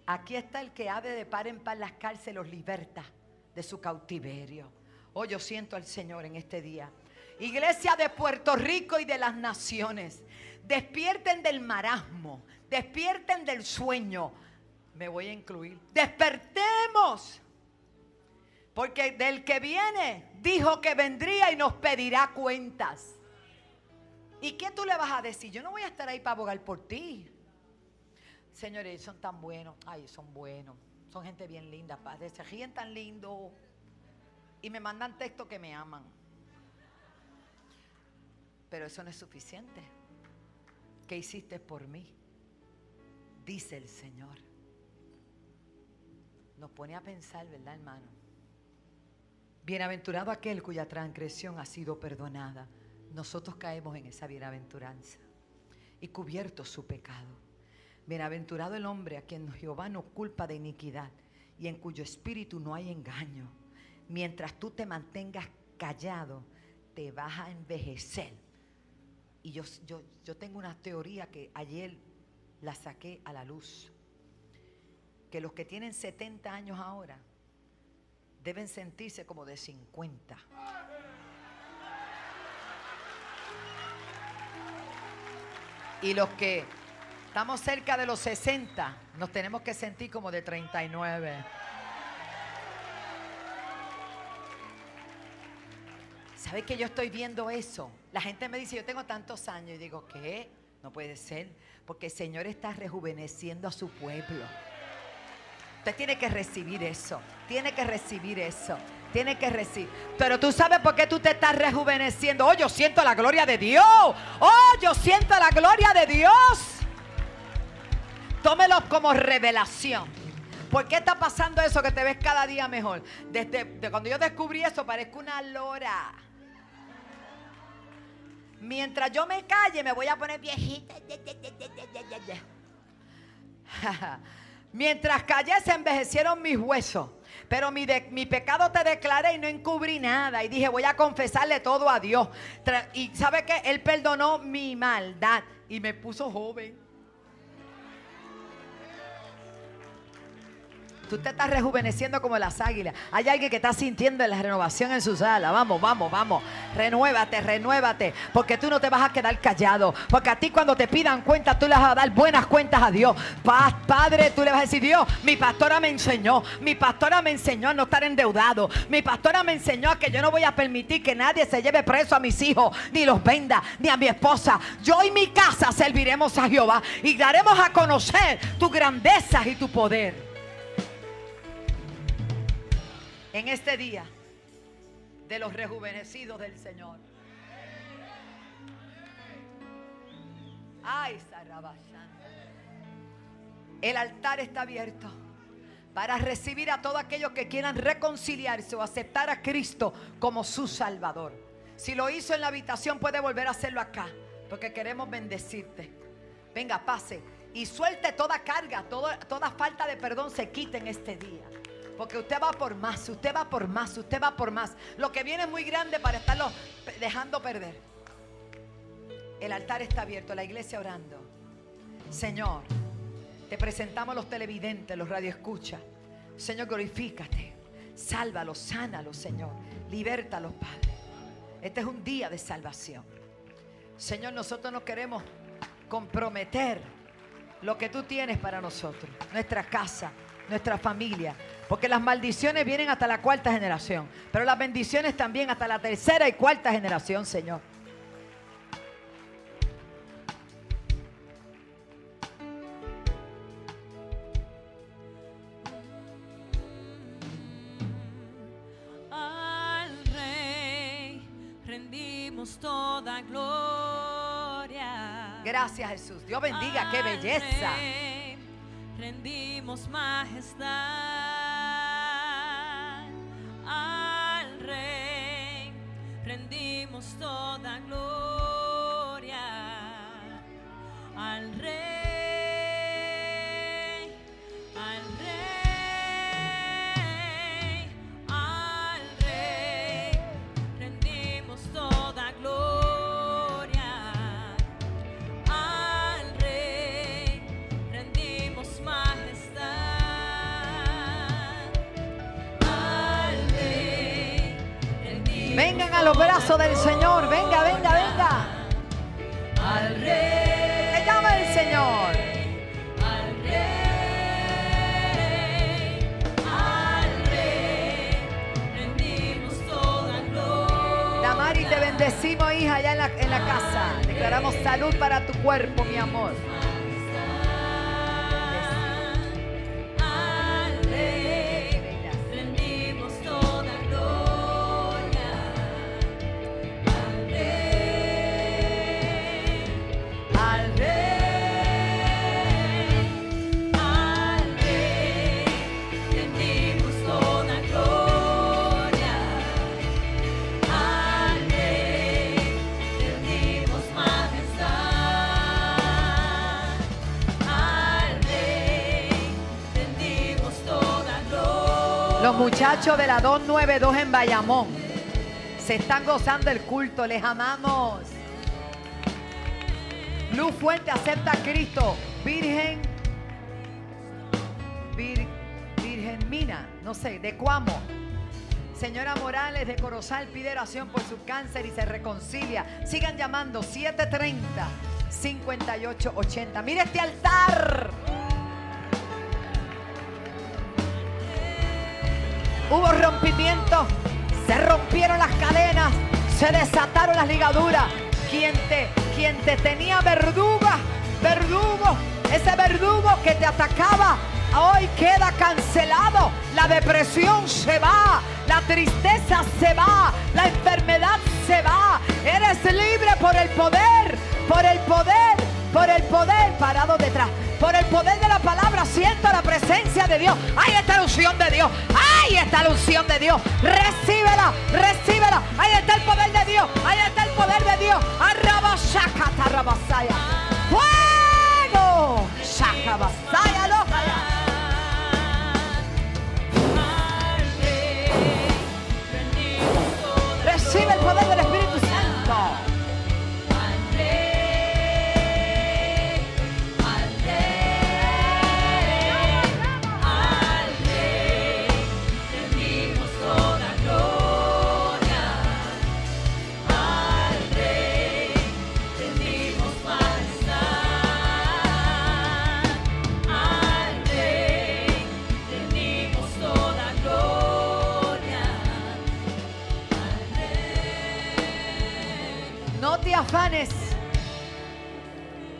Aquí está el que ha de par en par las cárceles, los liberta de su cautiverio. Oh, yo siento al Señor en este día. Iglesia de Puerto Rico y de las naciones, despierten del marasmo, despierten del sueño. Me voy a incluir. Despertemos porque del que viene dijo que vendría y nos pedirá cuentas. ¿Y qué tú le vas a decir? Yo no voy a estar ahí para abogar por ti. Señores, son tan buenos. Ay, son buenos. Son gente bien linda, padre. Se ríen tan lindo. Y me mandan texto que me aman. Pero eso no es suficiente. ¿Qué hiciste por mí? Dice el Señor. Nos pone a pensar, ¿verdad, hermano? Bienaventurado aquel cuya transgresión ha sido perdonada. Nosotros caemos en esa bienaventuranza y cubierto su pecado. Bienaventurado el hombre a quien Jehová no culpa de iniquidad y en cuyo espíritu no hay engaño. Mientras tú te mantengas callado, te vas a envejecer. Y yo, yo, yo tengo una teoría que ayer la saqué a la luz. Que los que tienen 70 años ahora deben sentirse como de 50. Y los que estamos cerca de los 60, nos tenemos que sentir como de 39. ¿Sabes que yo estoy viendo eso? La gente me dice, yo tengo tantos años. Y digo, ¿qué? No puede ser. Porque el Señor está rejuveneciendo a su pueblo. Usted tiene que recibir eso. Tiene que recibir eso. Tiene que recibir. Pero tú sabes por qué tú te estás rejuveneciendo. Oh, yo siento la gloria de Dios. Oh, yo siento la gloria de Dios. Tómelo como revelación. ¿Por qué está pasando eso que te ves cada día mejor? Desde cuando yo descubrí eso, parezco una lora. Mientras yo me calle, me voy a poner viejita. Mientras callé se envejecieron mis huesos. Pero mi, mi, pecado te declaré y no encubrí nada. Y dije, voy a confesarle todo a Dios. y sabe que Él perdonó mi maldad y me puso joven. Tú te estás rejuveneciendo como las águilas. Hay alguien que está sintiendo la renovación en su sala. Vamos, vamos, vamos. Renuévate, renuévate. Porque tú no te vas a quedar callado. Porque a ti cuando te pidan cuentas, tú le vas a dar buenas cuentas a Dios. Padre, tú le vas a decir, Dios, mi pastora me enseñó. Mi pastora me enseñó a no estar endeudado. Mi pastora me enseñó a que yo no voy a permitir que nadie se lleve preso a mis hijos, ni los venda, ni a mi esposa. Yo y mi casa serviremos a Jehová y daremos a conocer tu grandeza y tu poder. En este día de los rejuvenecidos del Señor. Ay, El altar está abierto para recibir a todos aquellos que quieran reconciliarse o aceptar a Cristo como su Salvador. Si lo hizo en la habitación, puede volver a hacerlo acá, porque queremos bendecirte. Venga, pase y suelte toda carga, toda, toda falta de perdón se quite en este día. Porque usted va por más, usted va por más, usted va por más. Lo que viene es muy grande para estarlo dejando perder. El altar está abierto, la iglesia orando. Señor, te presentamos los televidentes, los radioescuchas. Señor, glorifícate. Sálvalos, sánalos, Señor. Libértalos, Padre. Este es un día de salvación. Señor, nosotros no queremos comprometer lo que tú tienes para nosotros, nuestra casa, nuestra familia, porque las maldiciones vienen hasta la cuarta generación, pero las bendiciones también hasta la tercera y cuarta generación, Señor. Al Rey rendimos toda gloria. Gracias, Jesús. Dios bendiga, qué belleza. Rendimos majestad. Del Señor. Venga, venga, venga. al Rey. Te llama el Señor. Al Rey, al Rey. Damari, te bendecimos, hija, allá en la casa. Declaramos salud para tu cuerpo, mi amor. Muchachos de la 292 en Bayamón se están gozando el culto. Les amamos. Luz Fuente acepta a Cristo. Virgen. Vir- Virgen Mina, no sé, de Cuamo. Señora Morales de Corozal pide oración por su cáncer y se reconcilia. Sigan llamando 730 5880. Mire este altar. Hubo rompimiento, se rompieron las cadenas, se desataron las ligaduras. Quien te, quien te tenía verduga, verdugo, ese verdugo que te atacaba, hoy queda cancelado. La depresión se va, la tristeza se va, la enfermedad se va. Eres libre por el poder, por el poder, por el poder parado detrás. Por el poder de la palabra siento la presencia de Dios. Está la unción de Dios. Está la unción de Dios. Recíbela, recíbela. Ahí está el poder de Dios. Ahí está el poder de Dios. Arrabashakata rabasaya. ¡Fuego! Shakabasaya lojaya. Recibe el poder del Espíritu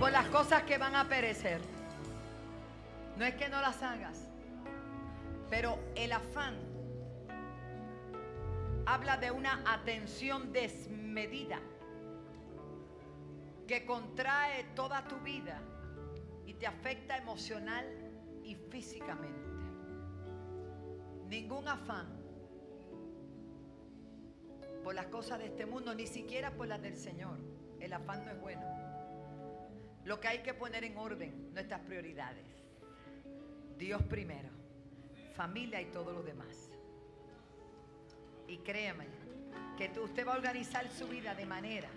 por las cosas que van a perecer. No es que no las hagas, pero el afán habla de una atención desmedida que contrae toda tu vida y te afecta emocional y físicamente. Ningún afán por las cosas de este mundo, ni siquiera por las del Señor. El afán no es bueno. Lo que hay que poner en orden nuestras prioridades. Dios primero, familia y todo lo demás. Y créeme que usted va a organizar su vida de manera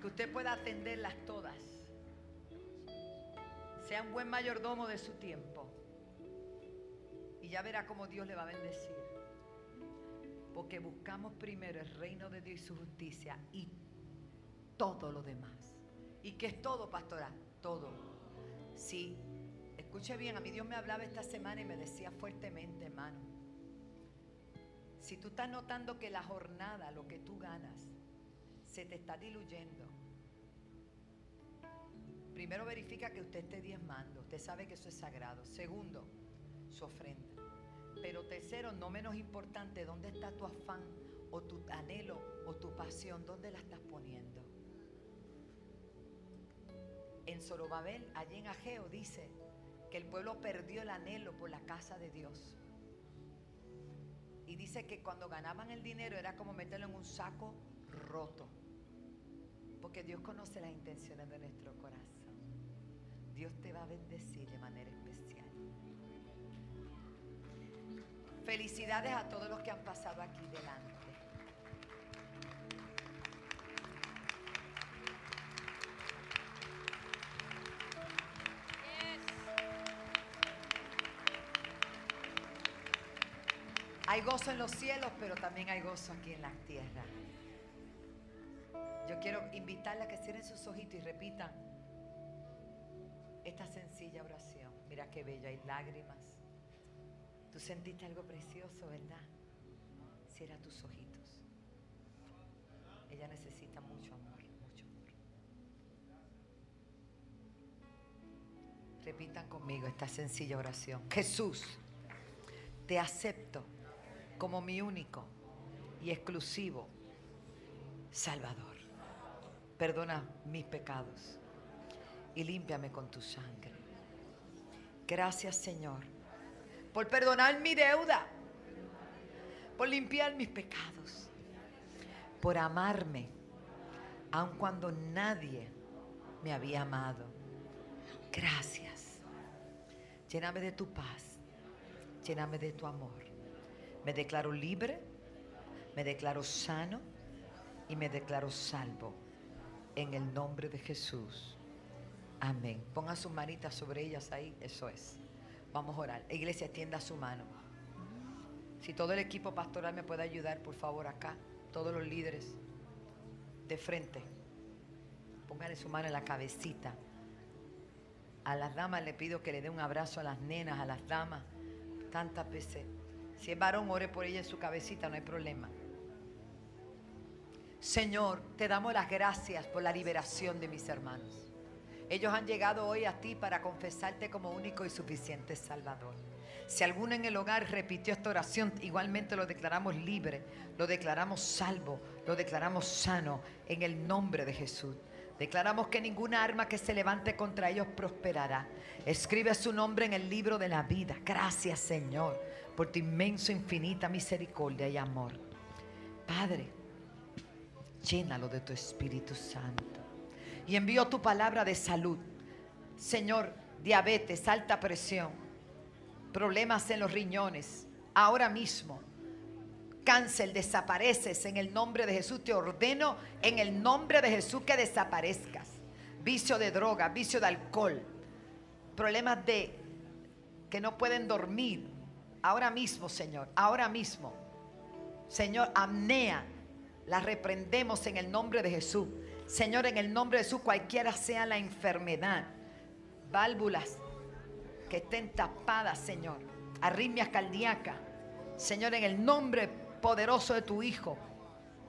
que usted pueda atenderlas todas. Sea un buen mayordomo de su tiempo. Y ya verá cómo Dios le va a bendecir. Porque buscamos primero el reino de Dios y su justicia y todo lo demás. ¿Y qué es todo, pastora? Todo. Sí, escuche bien, a mí Dios me hablaba esta semana y me decía fuertemente, hermano. Si tú estás notando que la jornada, lo que tú ganas, se te está diluyendo, primero verifica que usted esté diezmando. Usted sabe que eso es sagrado. Segundo, su ofrenda. Pero tercero, no menos importante, ¿dónde está tu afán o tu anhelo o tu pasión? ¿Dónde la estás poniendo? En Zorobabel, allí en Ageo, dice que el pueblo perdió el anhelo por la casa de Dios. Y dice que cuando ganaban el dinero era como meterlo en un saco roto. Porque Dios conoce las intenciones de nuestro corazón. Dios te va a bendecir de manera especial. Felicidades a todos los que han pasado aquí delante. Gozo en los cielos, pero también hay gozo aquí en la tierra. Yo quiero invitarle a que cierren sus ojitos y repitan esta sencilla oración. Mira qué bello, hay lágrimas. Tú sentiste algo precioso, ¿verdad? Cierra tus ojitos. Ella necesita mucho amor, mucho amor. Repitan conmigo esta sencilla oración. Jesús, te acepto como mi único y exclusivo Salvador. Perdona mis pecados y límpiame con tu sangre. Gracias Señor por perdonar mi deuda, por limpiar mis pecados, por amarme, aun cuando nadie me había amado. Gracias. Lléname de tu paz, lléname de tu amor. Me declaro libre, me declaro sano y me declaro salvo. En el nombre de Jesús. Amén. Ponga sus manitas sobre ellas ahí. Eso es. Vamos a orar. Iglesia, tienda su mano. Si todo el equipo pastoral me puede ayudar, por favor, acá. Todos los líderes. De frente. Póngale su mano en la cabecita. A las damas le pido que le dé un abrazo a las nenas, a las damas. Tantas veces. Si es varón, ore por ella en su cabecita, no hay problema. Señor, te damos las gracias por la liberación de mis hermanos. Ellos han llegado hoy a ti para confesarte como único y suficiente Salvador. Si alguno en el hogar repitió esta oración, igualmente lo declaramos libre, lo declaramos salvo, lo declaramos sano en el nombre de Jesús. Declaramos que ninguna arma que se levante contra ellos prosperará. Escribe su nombre en el libro de la vida. Gracias Señor por tu inmenso, infinita misericordia y amor. Padre, llénalo de tu Espíritu Santo. Y envío tu palabra de salud. Señor, diabetes, alta presión, problemas en los riñones, ahora mismo. Cáncer, desapareces en el nombre de Jesús. Te ordeno en el nombre de Jesús que desaparezcas. Vicio de droga, vicio de alcohol, problemas de que no pueden dormir. Ahora mismo, Señor, ahora mismo. Señor, amnea, la reprendemos en el nombre de Jesús. Señor, en el nombre de Jesús, cualquiera sea la enfermedad, válvulas que estén tapadas, Señor, arritmias cardíacas, Señor, en el nombre poderoso de tu Hijo,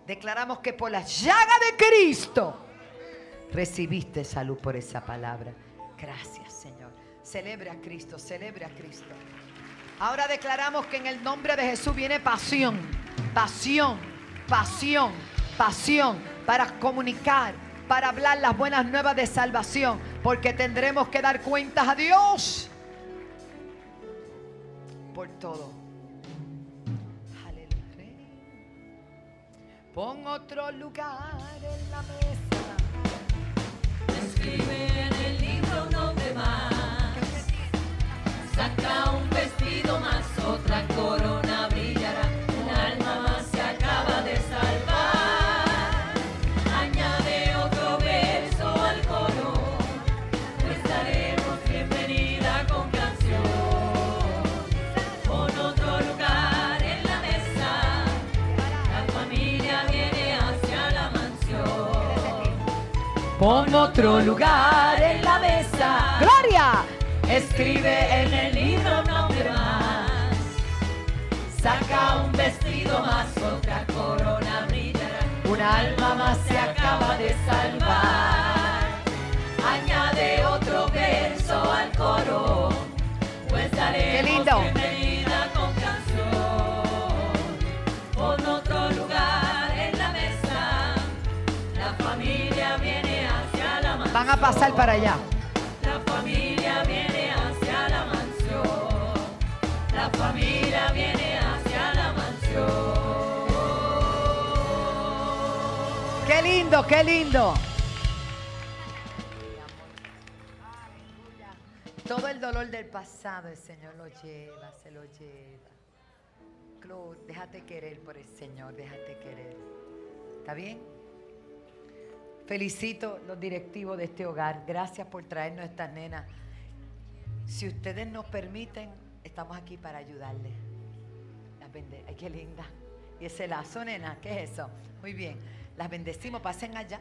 declaramos que por la llaga de Cristo recibiste salud por esa palabra. Gracias, Señor. Celebre a Cristo, celebre a Cristo. Ahora declaramos que en el nombre de Jesús viene pasión, pasión, pasión, pasión para comunicar, para hablar las buenas nuevas de salvación, porque tendremos que dar cuentas a Dios por todo. Pon otro lugar en la mesa. Escribe en el libro un nombre más. Saca un vestido más Pon otro lugar en la mesa. Gloria. Escribe en el libro un nombre más. Saca un vestido más, otra corona brillará. Un alma más se acaba de salvar. Añade otro verso al coro. Pues daremos Qué lindo. Van a pasar para allá. La familia viene hacia la mansión. La familia viene hacia la mansión. Qué lindo, qué lindo. Todo el dolor del pasado el Señor lo lleva, se lo lleva. Claude, déjate querer por el Señor, déjate querer. ¿Está bien? Felicito los directivos de este hogar. Gracias por traernos estas nenas. Si ustedes nos permiten, estamos aquí para ayudarles. Las bende Ay, qué linda. Y ese lazo, nena, ¿qué es eso? Muy bien. Las bendecimos, pasen allá.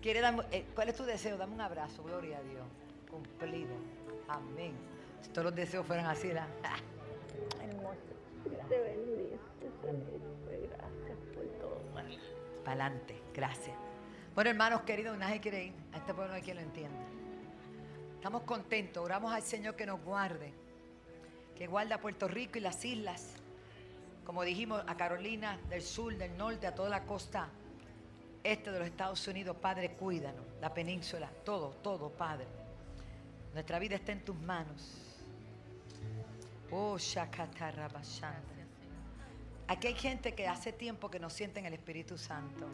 ¿Quiere darme- eh, ¿Cuál es tu deseo? Dame un abrazo, gloria a Dios. Cumplido. Amén. Si todos los deseos fueran así, ¿la? Te bendice, Señor. Gracias por todo. Para adelante, gracias. Bueno, hermanos queridos, nadie quiere ir. A este pueblo no hay quien lo entienda. Estamos contentos, oramos al Señor que nos guarde, que guarda a Puerto Rico y las islas. Como dijimos, a Carolina del Sur, del Norte, a toda la costa este de los Estados Unidos. Padre, cuídanos. La península, todo, todo, Padre. Nuestra vida está en tus manos. Oh. Aquí hay gente que hace tiempo que no sienten el Espíritu Santo.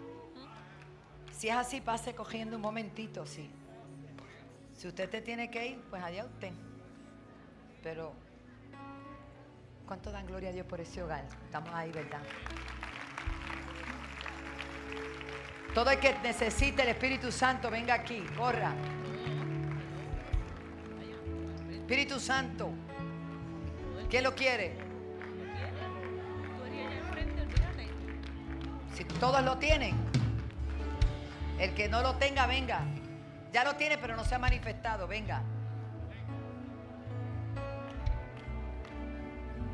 Si es así, pase cogiendo un momentito, sí. Si usted te tiene que ir, pues allá usted. Pero, ¿cuánto dan gloria a Dios por ese hogar? Estamos ahí, ¿verdad? Todo el que necesite el Espíritu Santo, venga aquí, corra. Espíritu Santo, ¿quién lo quiere? Si todos lo tienen, el que no lo tenga, venga. Ya lo tiene, pero no se ha manifestado, venga.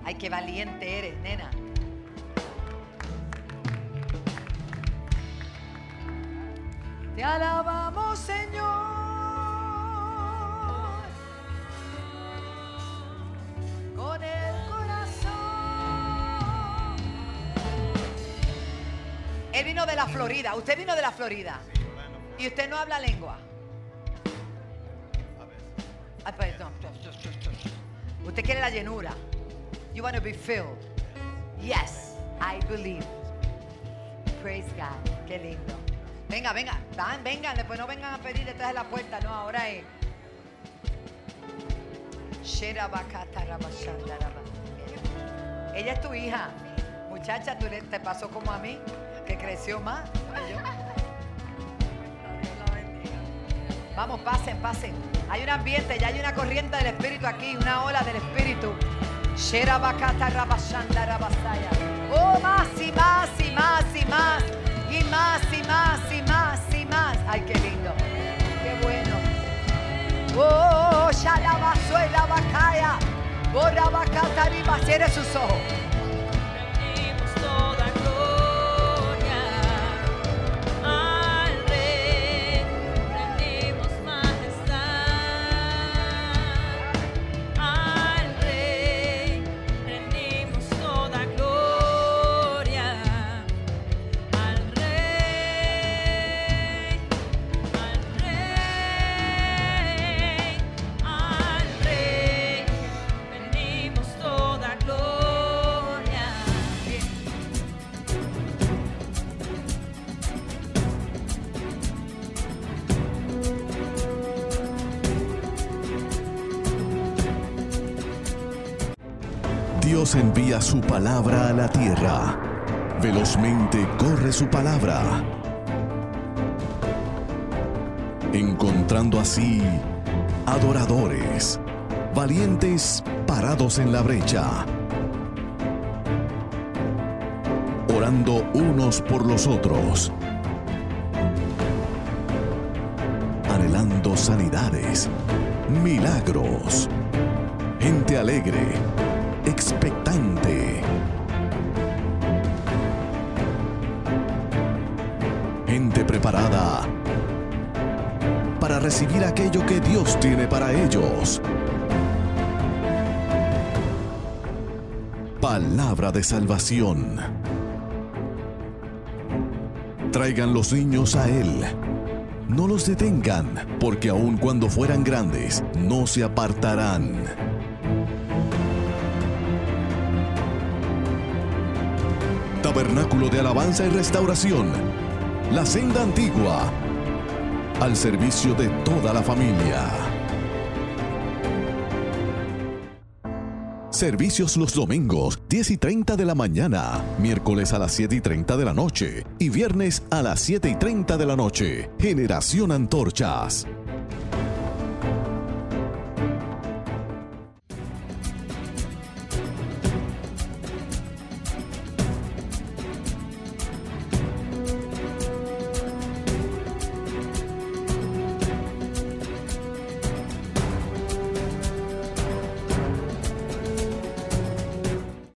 Ay, qué valiente eres, nena. Te alabamos, Señor. Vino de la Florida. Usted vino de la Florida. Y usted no habla lengua. No. Usted quiere la llenura. You want to be filled. Yes, I believe. Praise God. Qué lindo. Venga, venga, van, vengan, después no vengan a pedir detrás de la puerta, no, ahora es. Ella es tu hija. Muchacha, tú te pasó como a mí, creció más. Vamos, pasen, pasen. Hay un ambiente, ya hay una corriente del Espíritu aquí, una ola del Espíritu. Oh, más y más y más y más. Y más y más y más y más. Ay, qué lindo. Qué bueno. Oh, Shalabasuela Bacaya. Borabacatariba. Cierre sus ojos. Dios envía su palabra a la tierra. Velozmente corre su palabra. Encontrando así adoradores, valientes parados en la brecha, orando unos por los otros, sanidades, milagros, gente alegre, expectante. Gente preparada para recibir aquello que Dios tiene para ellos. Palabra de salvación. Traigan los niños a Él. No los detengan, porque aun cuando fueran grandes, no se apartarán. De Alabanza y Restauración. La senda antigua. Al servicio de toda la familia. Servicios los domingos, 10 y 30 de la mañana, miércoles a las 7 y 30 de la noche y viernes a las 7 y 30 de la noche. Generación Antorchas.